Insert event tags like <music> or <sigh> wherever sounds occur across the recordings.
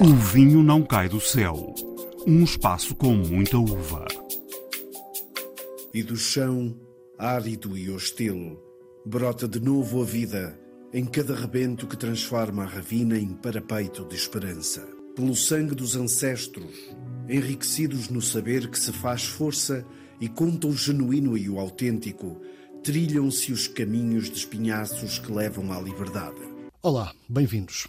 O vinho não cai do céu. Um espaço com muita uva. E do chão, árido e hostil, brota de novo a vida em cada rebento que transforma a ravina em parapeito de esperança. Pelo sangue dos ancestros, enriquecidos no saber que se faz força e conta o genuíno e o autêntico, trilham-se os caminhos de espinhaços que levam à liberdade. Olá, bem-vindos.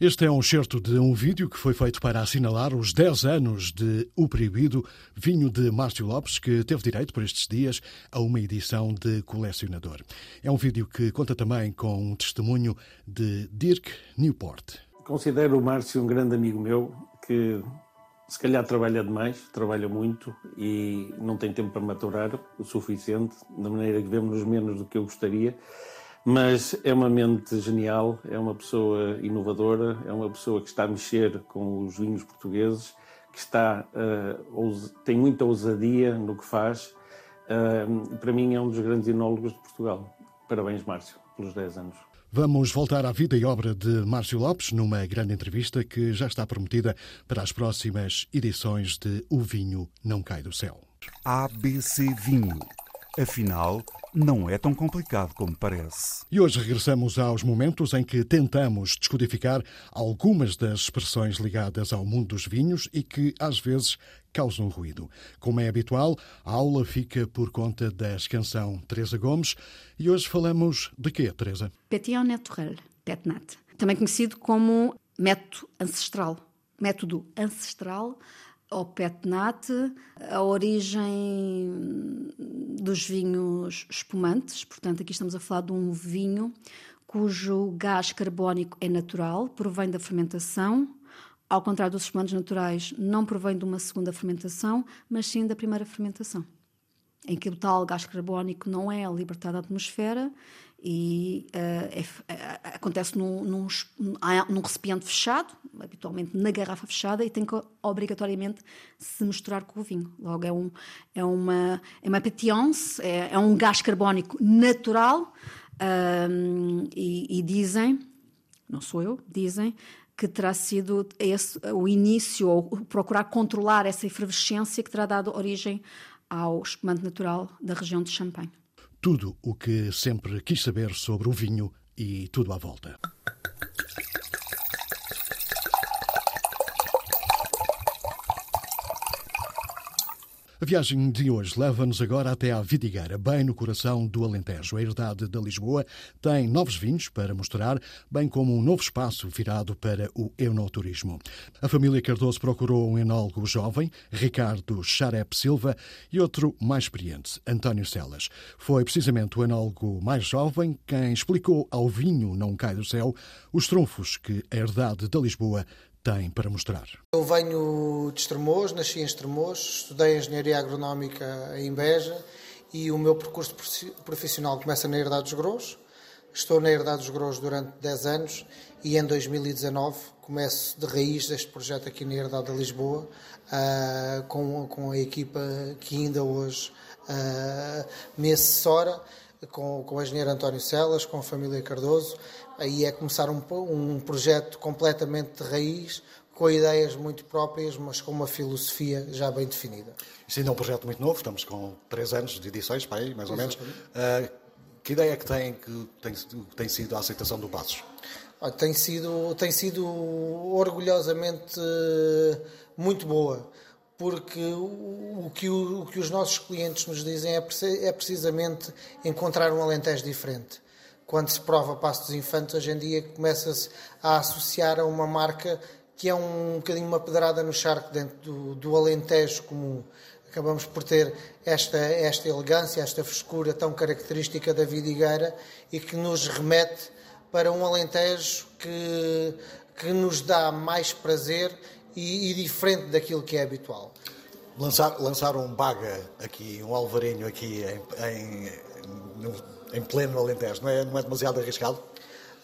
Este é um excerto de um vídeo que foi feito para assinalar os 10 anos de O Proibido, vinho de Márcio Lopes, que teve direito por estes dias a uma edição de colecionador. É um vídeo que conta também com um testemunho de Dirk Newport. Considero o Márcio um grande amigo meu que se calhar trabalha demais, trabalha muito e não tem tempo para maturar o suficiente, da maneira que vemos menos do que eu gostaria mas é uma mente genial, é uma pessoa inovadora, é uma pessoa que está a mexer com os vinhos portugueses, que está uh, tem muita ousadia no que faz. Uh, para mim é um dos grandes enólogos de Portugal. Parabéns, Márcio, pelos 10 anos. Vamos voltar à vida e obra de Márcio Lopes numa grande entrevista que já está prometida para as próximas edições de O Vinho Não Cai do Céu. ABC Vinho. Afinal, não é tão complicado como parece. E hoje regressamos aos momentos em que tentamos descodificar algumas das expressões ligadas ao mundo dos vinhos e que, às vezes, causam ruído. Como é habitual, a aula fica por conta da canção Teresa Gomes e hoje falamos de quê, Teresa? Pétillon naturel, PETNAT, também conhecido como método ancestral. Método ancestral ao petnat, a origem dos vinhos espumantes, portanto, aqui estamos a falar de um vinho cujo gás carbónico é natural, provém da fermentação. Ao contrário dos espumantes naturais, não provém de uma segunda fermentação, mas sim da primeira fermentação, em que o tal gás carbónico não é libertado à atmosfera e uh, é, é, acontece num, num, num, recipiente fechado, habitualmente na garrafa fechada, e tem que obrigatoriamente se misturar com o vinho. Logo, é, um, é uma, é uma é, é um gás carbónico natural, um, e, e, dizem, não sou eu, dizem que terá sido esse, o início, ou procurar controlar essa efervescência que terá dado origem ao espumante natural da região de Champagne tudo o que sempre quis saber sobre o vinho e tudo à volta. A viagem de hoje leva-nos agora até à Vidigueira, bem no coração do Alentejo. A herdade da Lisboa tem novos vinhos para mostrar, bem como um novo espaço virado para o enoturismo. A família Cardoso procurou um enólogo jovem, Ricardo Charep Silva, e outro mais experiente, António Celas. Foi precisamente o enólogo mais jovem quem explicou ao vinho Não Cai do Céu os trunfos que a herdade da Lisboa tem para mostrar? Eu venho de Estremoz, nasci em Estremoz, estudei Engenharia Agronómica em Beja e o meu percurso profissional começa na Herdade dos Grous. Estou na Herdade dos Grous durante 10 anos e em 2019 começo de raiz este projeto aqui na Herdade de Lisboa uh, com, a equipa que ainda hoje uh, me assessora com, com o engenheiro António Celas, com a família Cardoso. Aí é começar um, um projeto completamente de raiz, com ideias muito próprias, mas com uma filosofia já bem definida. Isto ainda é um projeto muito novo, estamos com três anos de edições, para aí, mais ou menos. Uh, que ideia é que tem que tem, tem sido a aceitação do Passos? Tem sido, tem sido orgulhosamente eh, muito boa porque o que, o, o que os nossos clientes nos dizem é, é precisamente encontrar um Alentejo diferente. Quando se prova Passo dos Infantes, hoje em dia começa-se a associar a uma marca que é um, um bocadinho uma pedrada no charco dentro do, do Alentejo comum. Acabamos por ter esta, esta elegância, esta frescura tão característica da vidigueira e que nos remete para um Alentejo que, que nos dá mais prazer e, e diferente daquilo que é habitual. Lançar, lançar um baga aqui, um alvarinho aqui em, em, em pleno Alentejo, não é, não é demasiado arriscado?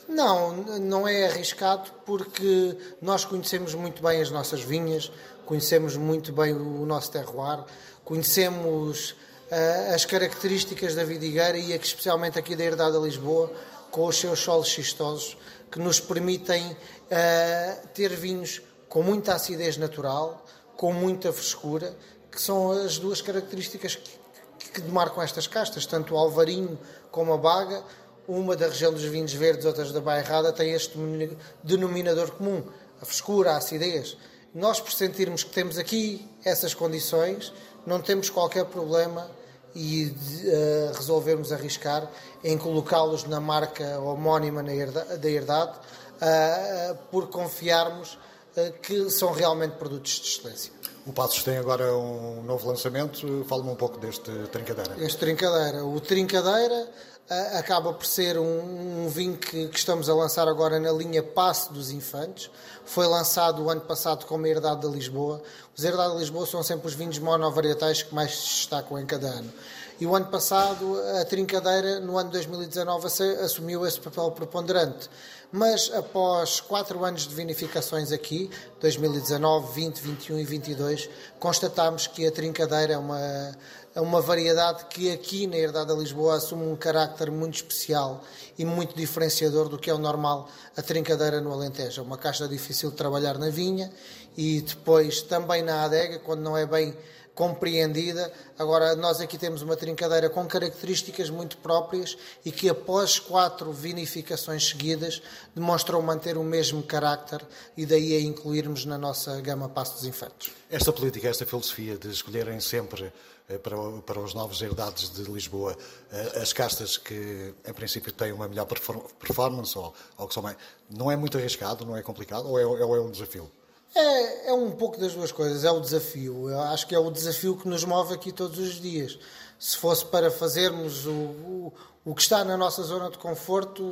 Não, não é arriscado porque nós conhecemos muito bem as nossas vinhas, conhecemos muito bem o nosso terroir, conhecemos uh, as características da vidigueira e especialmente aqui da Herdade de Lisboa, com os seus solos xistosos, que nos permitem uh, ter vinhos com muita acidez natural, com muita frescura, que são as duas características que, que demarcam estas castas, tanto o alvarinho como a baga, uma da região dos vinhos verdes, outras da bairrada, tem este denominador comum, a frescura, a acidez. Nós, por sentirmos que temos aqui essas condições, não temos qualquer problema e uh, resolvermos arriscar em colocá-los na marca homónima da herdade, uh, por confiarmos uh, que são realmente produtos de excelência. O Passos tem agora um novo lançamento, fala-me um pouco deste Trincadeira. Este Trincadeira. O Trincadeira acaba por ser um, um vinho que, que, estamos a lançar agora na linha Passe dos Infantes. Foi lançado o ano passado como Herdade de Lisboa. Os Herdade de Lisboa são sempre os vinhos monovarietais que mais se destacam em cada ano. E o ano passado, a Trincadeira, no ano 2019, assumiu esse papel preponderante. Mas após quatro anos de vinificações aqui, 2019, 20, 21 e 22, constatámos que a Trincadeira é uma, é uma variedade que aqui na Herdade da Lisboa assume um carácter muito especial e muito diferenciador do que é o normal a trincadeira no Alentejo. É uma caixa difícil de trabalhar na vinha e depois também na adega, quando não é bem compreendida. Agora, nós aqui temos uma trincadeira com características muito próprias e que, após quatro vinificações seguidas, demonstrou manter o mesmo carácter e daí a incluirmos na nossa gama Passo dos Infantes. Esta política, esta filosofia de escolherem sempre para, para os novos herdades de Lisboa eh, as castas que, em princípio, têm uma melhor performance ou, ou que são mais. Não é muito arriscado, não é complicado ou é, ou é um desafio? É, é um pouco das duas coisas, é o desafio. Eu acho que é o desafio que nos move aqui todos os dias. Se fosse para fazermos o, o, o que está na nossa zona de conforto,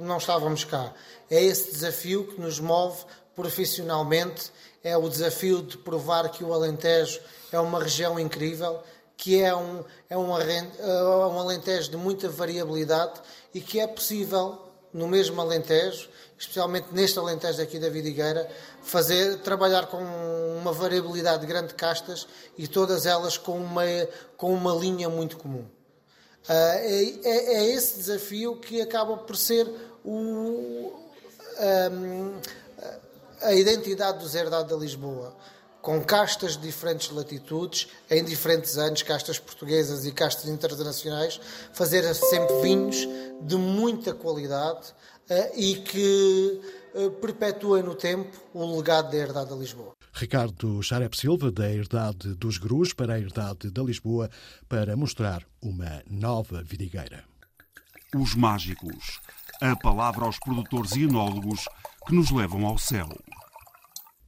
não estávamos cá. É esse desafio que nos move profissionalmente, é o desafio de provar que o Alentejo é uma região incrível, que é um, é um, é um Alentejo de muita variabilidade e que é possível, no mesmo Alentejo, especialmente neste Alentejo aqui da Vidigueira, fazer, trabalhar com uma variabilidade grande de castas e todas elas com uma, com uma linha muito comum. Uh, é, é, é, esse desafio que acaba por ser o, um, a identidade do Zerdado da Lisboa com castas de diferentes latitudes, em diferentes anos, castas portuguesas e castas internacionais, fazer sempre vinhos de muita qualidade uh, e que uh, perpetuem no tempo o legado da Herdade da Lisboa. Ricardo Charep Silva, da Herdade dos Grus, para a Herdade da Lisboa, para mostrar uma nova vidigueira. Os mágicos. A palavra aos produtores e enólogos que nos levam ao céu.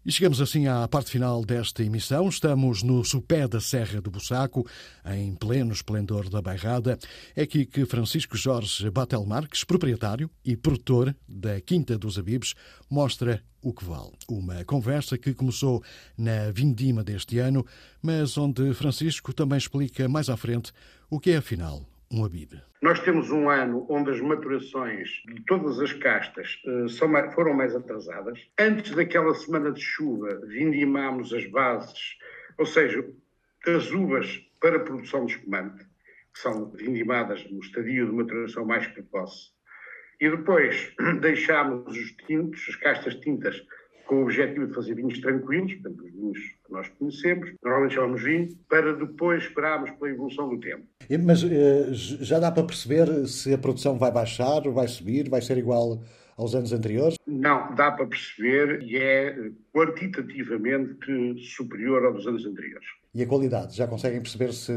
E chegamos assim à parte final desta emissão. Estamos no sopé da Serra do Bussaco, em pleno esplendor da Bairrada. É aqui que Francisco Jorge Batel Marques, proprietário e produtor da Quinta dos Abibes, mostra o que vale. Uma conversa que começou na vindima deste ano, mas onde Francisco também explica mais à frente o que é, afinal, um. Nós temos um ano onde as maturações de todas as castas são, foram mais atrasadas. Antes daquela semana de chuva, vindimámos as bases, ou seja, as uvas para a produção de espumante, que são vindimadas no estadio de maturação mais precoce. E depois <clears throat> deixámos os tintos, as castas tintas, com o objetivo de fazer vinhos tranquilos, portanto, os vinhos que nós conhecemos, normalmente chamamos vinho, para depois esperarmos pela evolução do tempo. Mas eh, já dá para perceber se a produção vai baixar, vai subir, vai ser igual aos anos anteriores? Não, dá para perceber e é quantitativamente superior aos dos anos anteriores. E a qualidade? Já conseguem perceber se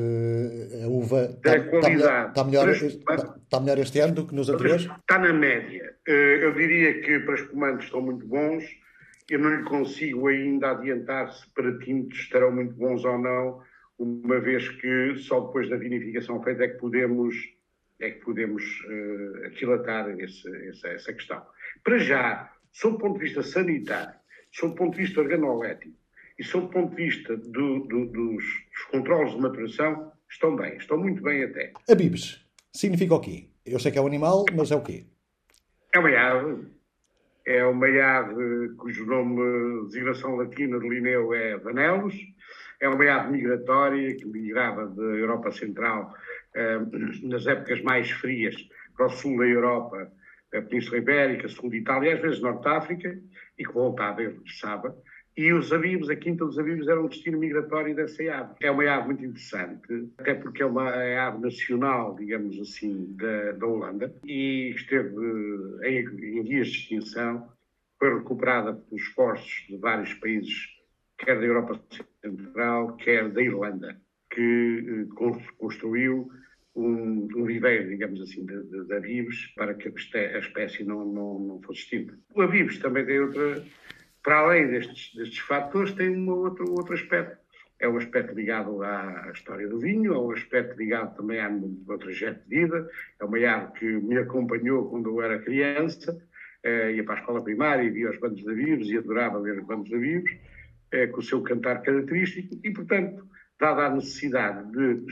a uva está, está, melhor, está, melhor, está melhor este ano do que nos anteriores? Está na média. Eh, eu diria que para espumantes estão muito bons eu não lhe consigo ainda adiantar se para tintos estarão muito bons ou não, uma vez que só depois da vinificação feita é que podemos, é que podemos uh, aquilatar esse, essa, essa questão. Para já, sob o ponto de vista sanitário, sob o ponto de vista organolético e sob o ponto de vista do, do, dos, dos controles de maturação, estão bem, estão muito bem até. A bibes significa o quê? Eu sei que é um animal, mas é o quê? É uma ave é uma ave cujo nome, designação latina de Linneu é Vanellus, é uma ave migratória que migrava da Europa Central eh, nas épocas mais frias para o sul da Europa, a Península Ibérica, sul de Itália, às vezes Norte de África, e que voltava e regressava, E os Avivos, a Quinta dos Avivos, era um destino migratório dessa ave. É uma ave muito interessante, até porque é uma ave nacional, digamos assim, da, da Holanda, e esteve em, em de extinção, foi recuperada pelos esforços de vários países, quer da Europa Central, quer da Irlanda, que eh, construiu um, um viveiro, digamos assim, de, de, de para que a espécie não, não, não fosse extinta. O avivos também tem outra, para além destes, destes fatores, tem um outro, outro aspecto. É um aspecto ligado à, história do vinho, é um aspecto ligado também ao meu trajeto de vida, é uma árvore que me acompanhou quando eu era criança, eh, ia para a escola primária e via os bandos de avivos e adorava ver os bandos de avivos, eh, com o seu cantar característico, e, portanto, dada a necessidade de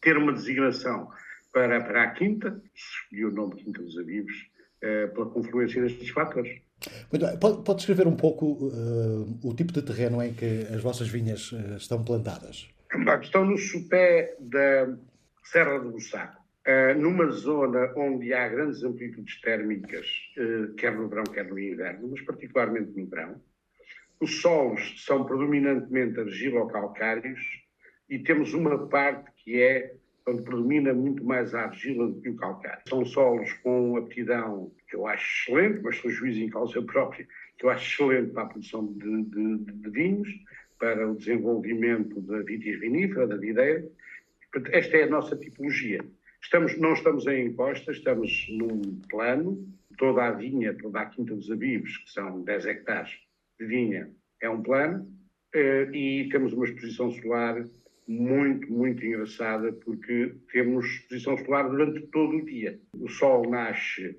ter uma designação para, para a Quinta, escolhi o nome Quinta dos Avivos, eh, pela confluência destes fatores. Pode, pode descrever um pouco uh, o tipo de terreno em que as vossas vinhas uh, estão plantadas? Estão no sopé da Serra do Bussaco, uh, numa zona onde há grandes amplitudes térmicas, quer no verão, quer no inverno, mas particularmente no verão. Os solos são predominantemente argilo-calcários e temos uma parte que é onde predomina muito mais a argila do que o calcário. São solos com aptidão que eu acho excelente, mas sou juiz em causa própria, que eu acho excelente para a produção de, de, de vinhos, para o desenvolvimento da vitis vinífera, da videira. Esta é a nossa tipologia. Estamos, não estamos em imposta, estamos num plano, toda a vinha, toda a Quinta dos Abibos, que são 10 hectares vinha, é um plano, eh, e temos uma exposição solar muito, muito engraçada, porque temos exposição solar durante todo o dia. O sol nasce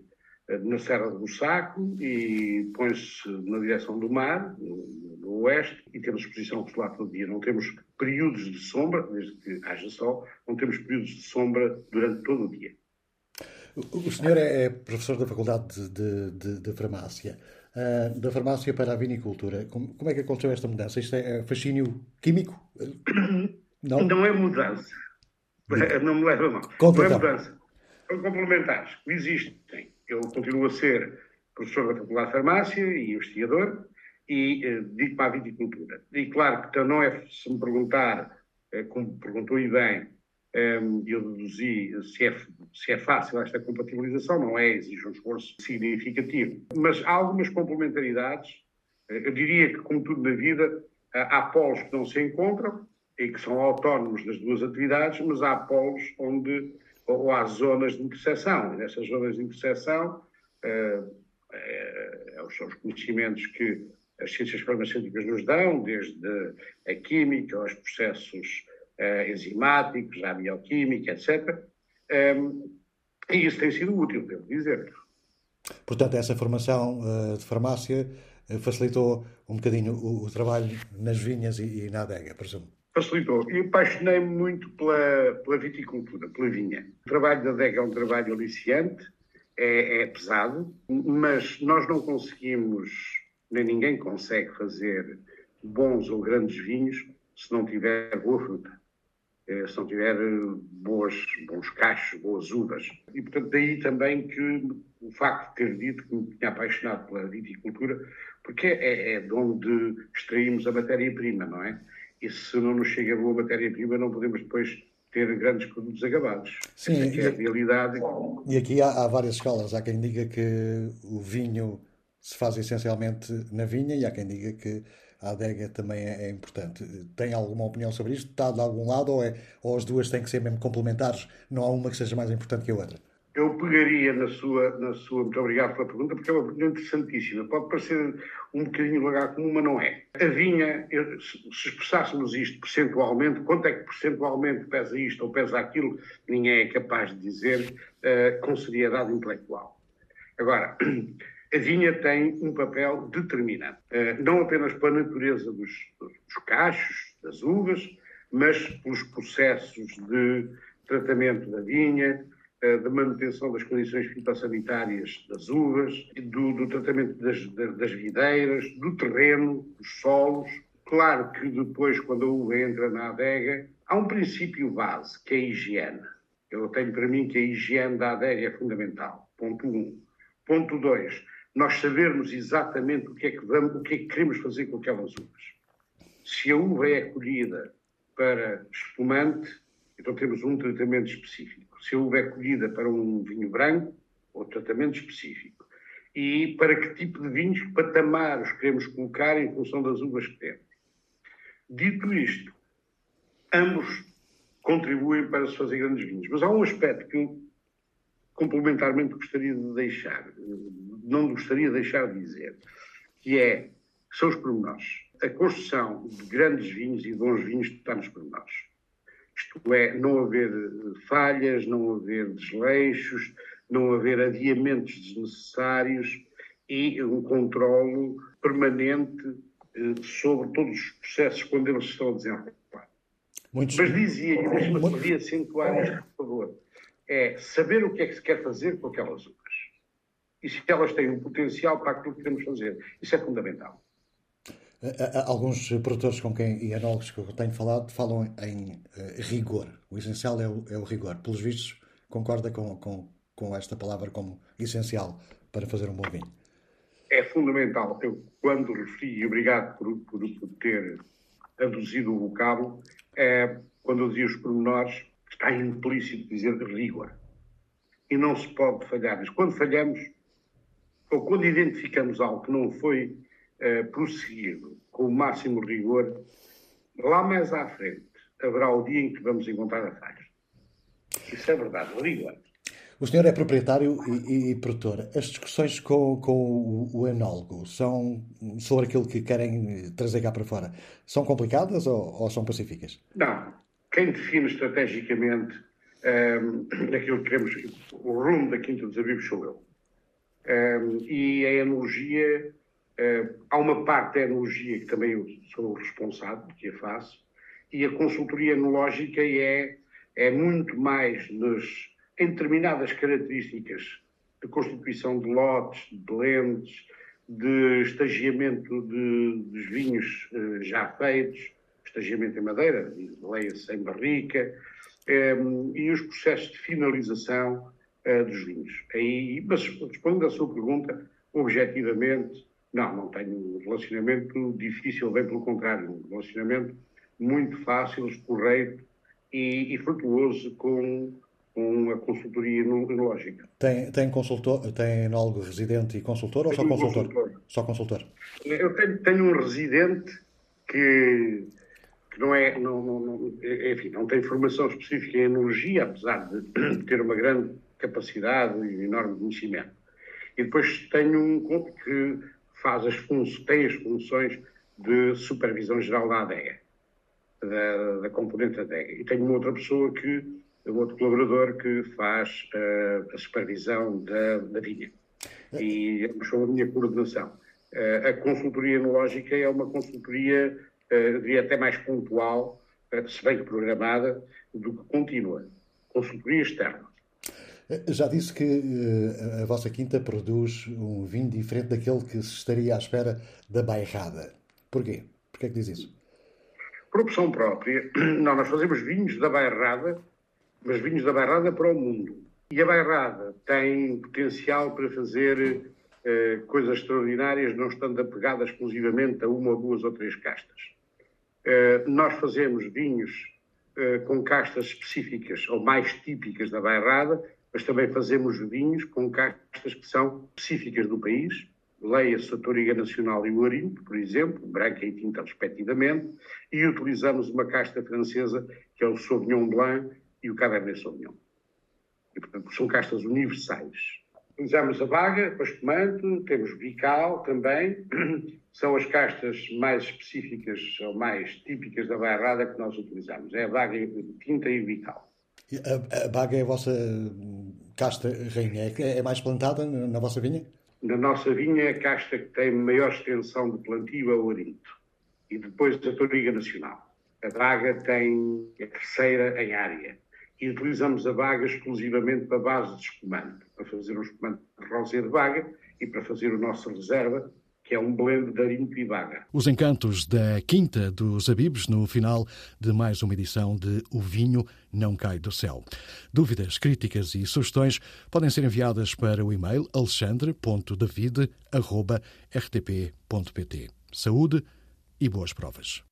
eh, na Serra do Saco e põe-se na direção do mar, no, oeste, e temos exposição solar todo dia. Não temos períodos de sombra, desde que haja sol, não temos períodos de sombra durante todo o dia. O senhor é, é professor da Faculdade de, de, de Farmácia. Uh, da farmácia para a vinicultura. Como, como, é que aconteceu esta mudança? Isto é, é fascínio químico? <clears throat> Não, não é mudança. <laughs> Não me leva a mal. Conta, não é mudança. São complementares. Existem. Eu continuo a ser professor da Faculdade de Farmácia e investigador e eh, dedico-me à viticultura. E claro que não é, se me perguntar, eh, como perguntou e bem, eu deduzi se é, se é fácil esta compatibilização, não é, exige um esforço significativo. Mas há algumas complementaridades. Eh, eu diria que, como tudo na vida, há polos que não se encontram e que são autónomos das duas atividades, mas há polos onde, ou há zonas de interseção. E nessas zonas de interseção, eh, eh, são os conhecimentos que as ciências farmacêuticas nos dão, desde a química, aos processos eh, enzimáticos, a bioquímica, etc. Eh, e isso tem sido útil, devo dizer. Portanto, essa formação uh, de farmácia uh, facilitou um bocadinho o, o, trabalho nas vinhas e, e na adega, presumo facilitou. E apaixonei-me muito pela, pela viticultura, pela vinha. O trabalho da adega é um trabalho aliciante, é, é pesado, mas nós não conseguimos, nem ninguém consegue fazer bons ou grandes vinhos se não tiver boa fruta, eh, se não tiver boas, bons cachos, boas uvas. E, portanto, daí também que o facto de ter dito que me tinha apaixonado pela viticultura, porque é, é de onde extraímos a matéria-prima, não é? e se não nos chega boa matéria-prima, não podemos depois ter grandes produtos acabados. Sim, Essa é a realidade. E aqui há, há, várias escolas. Há quem diga que o vinho se faz essencialmente na vinha e há quem diga que a adega também é, é importante. Tem alguma opinião sobre isto? Está de algum lado ou, é, ou as duas têm que ser mesmo complementares? Não há uma que seja mais importante que a outra? eu pegaria na sua, na sua. Muito obrigado pela pergunta, porque é uma pergunta interessantíssima. Pode parecer um bocadinho lugar comum, mas não é. A vinha, se expressássemos isto percentualmente, quanto é que percentualmente pesa isto ou pesa aquilo, ninguém é capaz de dizer uh, com seriedade intelectual. Agora, <clears throat> a vinha tem um papel determinante, uh, não apenas pela natureza dos, dos cachos, das uvas, mas pelos processos de tratamento da vinha, eh, da manutenção das condições fitossanitárias das uvas, do, do tratamento das, das videiras, do terreno, dos solos. Claro que depois, quando a uva entra na adega, há um princípio base, que é a higiene. Eu tenho para mim que a higiene da adega é fundamental. Ponto 1. Um. Ponto 2. Nós sabermos exatamente o que é que vamos, o que é que queremos fazer com aquelas uvas. Se a uva é colhida para espumante, então temos um tratamento específico. Se a uva é colhida para um vinho branco, outro tratamento específico. E para que tipo de vinhos, que patamares queremos colocar em função das uvas que temos. Dito isto, ambos contribuem para se fazer grandes vinhos. Mas há um aspecto que eu complementarmente gostaria de deixar, não gostaria de deixar de dizer, que é, são os pormenores. A construção de grandes vinhos e bons vinhos está nos pormenores. Isto é, não haver falhas, não haver desleixos, não haver adiamentos desnecessários e um controlo permanente eh, sobre todos os processos quando eles estão a desenrolar. Muitos... Mas dizia, e deixa-me acentuar isto, por favor, é saber o que é que se quer fazer com aquelas uvas. E se elas têm um potencial para aquilo que queremos fazer. Isso é fundamental. Alguns produtores com quem, e enólogos que eu tenho falado falam em uh, rigor. O essencial é o, é o, rigor. Pelos vistos, concorda com, com, com esta palavra como essencial para fazer um bom vinho? É fundamental. Eu, quando referi, e obrigado por, por, por ter aduzido o vocábulo, é, quando eu dizia os pormenores, está implícito dizer rigor. E não se pode falhar. Mas quando falhamos, ou quando identificamos algo que não foi uh, prosseguido com o máximo rigor, lá mais à frente haverá o dia em que vamos encontrar a falha. Isso é verdade, rigor. O senhor é proprietário e, e, produtor. As discussões com, com o, o, enólogo são sobre aquilo que querem trazer cá para fora. São complicadas ou, ou são pacíficas? Não quem define estrategicamente um, ehm, aquilo que queremos, o rumo da Quinta dos Avivos sou eu. E a enologia, há uma parte da enologia que também eu sou responsável, que a faço, e a consultoria enológica é, é muito mais nos, em determinadas características de constituição de lotes, de blends, de estagiamento de, dos vinhos uh, já feitos, estagiamento em madeira, leia-se em barrica, e os processos de finalização uh, dos vinhos. Aí, mas respondendo à sua pergunta, objetivamente, não, não tenho um relacionamento difícil, bem pelo contrário, um relacionamento muito fácil, correto e, e frutuoso com, com a consultoria enológica. Tem, tem consultor, tem enólogo residente e consultor ou só consultor? consultor? Só consultor. Eu tenho, tenho um residente que não é, não, não, não, enfim, não tem formação específica em energia, apesar de ter uma grande capacidade e enorme conhecimento. E depois tenho um que faz as funções, tem as funções de supervisão geral da ADEA, da, da componente ADEA. E tenho uma outra pessoa que, um outro colaborador que faz uh, a supervisão da, da vinha. E são a minha coordenação. Uh, a consultoria enológica é uma consultoria eh, diria até mais pontual, se bem que programada, do que contínua. Consultoria externa. Já disse que a vossa quinta produz um vinho diferente daquele que se estaria à espera da bairrada. Porquê? Porquê é que diz isso? Por opção própria. <clears throat> Não, nós fazemos vinhos da bairrada, mas vinhos da bairrada para o mundo. E a bairrada tem potencial para fazer eh, coisas extraordinárias, não estando apegada exclusivamente a uma duas ou três castas. Eh, nós fazemos vinhos com castas específicas ou mais típicas da bairrada, mas também fazemos vinhos com castas que são específicas do país. Leia-se a Toriga Nacional e o Arinto, por exemplo, branca e tinta respectivamente, e utilizamos uma casta francesa que é o Sauvignon Blanc e o Cabernet Sauvignon. E, portanto, são castas universais. Utilizamos a vaga para espumante, temos bical também, <clears throat> são as castas mais específicas ou mais típicas da bairrada que nós utilizamos. É a vaga tinta e bical. A, a vaga é a vossa casta rainha, é, é mais plantada na, na vossa vinha? Na nossa vinha é a casta que tem maior extensão de plantio é o arinto. E depois a toriga nacional. A vaga tem a terceira em área e utilizamos a vaga exclusivamente para base de espumante, para fazer um espumante de rosé de vaga e para fazer o nosso reserva, que é um blend de Arinto e Baga. Os encantos da Quinta dos Abibes no final de mais uma edição de O Vinho Não Cai do Céu. Dúvidas, críticas e sugestões podem ser enviadas para o e-mail alexandre.david.rtp.pt. Saúde e boas provas.